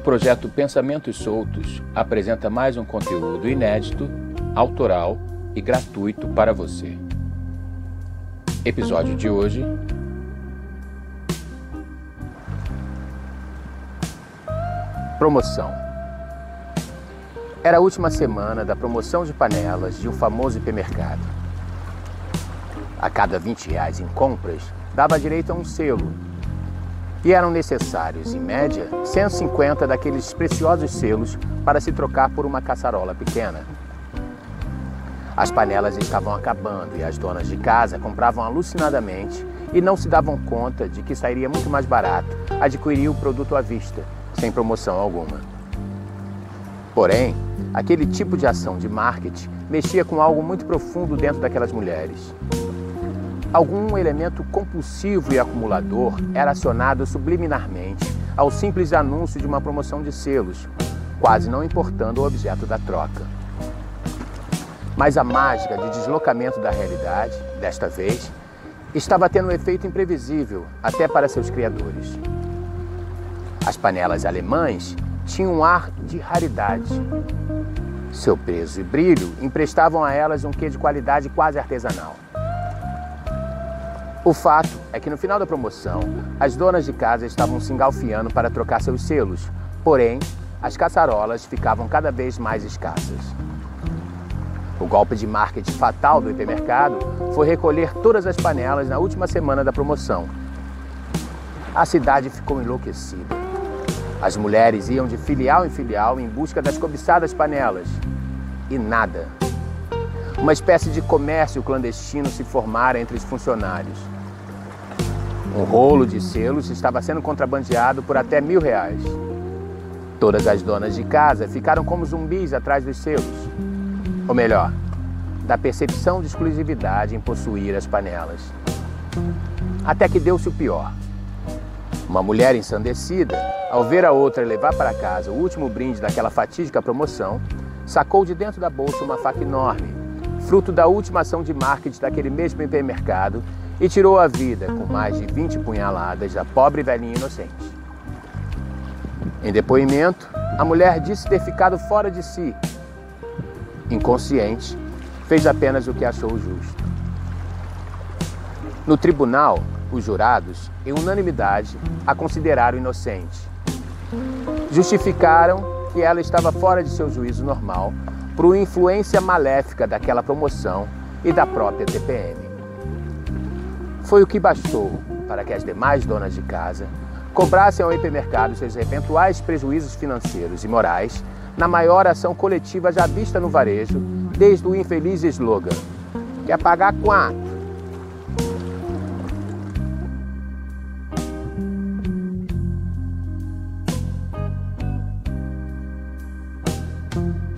projeto Pensamentos Soltos apresenta mais um conteúdo inédito, autoral e gratuito para você. Episódio de hoje: Promoção. Era a última semana da promoção de panelas de um famoso hipermercado. A cada 20 reais em compras, dava direito a um selo e eram necessários, em média, 150 daqueles preciosos selos para se trocar por uma caçarola pequena. As panelas estavam acabando e as donas de casa compravam alucinadamente e não se davam conta de que sairia muito mais barato adquirir o produto à vista, sem promoção alguma. Porém, aquele tipo de ação de marketing mexia com algo muito profundo dentro daquelas mulheres. Algum elemento compulsivo e acumulador era acionado subliminarmente ao simples anúncio de uma promoção de selos, quase não importando o objeto da troca. Mas a mágica de deslocamento da realidade, desta vez, estava tendo um efeito imprevisível até para seus criadores. As panelas alemães tinham um ar de raridade. Seu peso e brilho emprestavam a elas um quê de qualidade quase artesanal. O fato é que no final da promoção, as donas de casa estavam se engalfiando para trocar seus selos, porém, as caçarolas ficavam cada vez mais escassas. O golpe de marketing fatal do hipermercado foi recolher todas as panelas na última semana da promoção. A cidade ficou enlouquecida. As mulheres iam de filial em filial em busca das cobiçadas panelas. E nada. Uma espécie de comércio clandestino se formara entre os funcionários. Um rolo de selos estava sendo contrabandeado por até mil reais. Todas as donas de casa ficaram como zumbis atrás dos selos. Ou melhor, da percepção de exclusividade em possuir as panelas. Até que deu-se o pior. Uma mulher ensandecida, ao ver a outra levar para casa o último brinde daquela fatídica promoção, sacou de dentro da bolsa uma faca enorme, fruto da última ação de marketing daquele mesmo hipermercado e tirou a vida com mais de 20 punhaladas da pobre velhinha inocente. Em depoimento, a mulher disse ter ficado fora de si. Inconsciente, fez apenas o que achou justo. No tribunal, os jurados, em unanimidade, a consideraram inocente. Justificaram que ela estava fora de seu juízo normal por influência maléfica daquela promoção e da própria TPM. Foi o que bastou para que as demais donas de casa cobrassem ao hipermercado seus eventuais prejuízos financeiros e morais na maior ação coletiva já vista no varejo desde o infeliz slogan: Quer pagar quanto? thank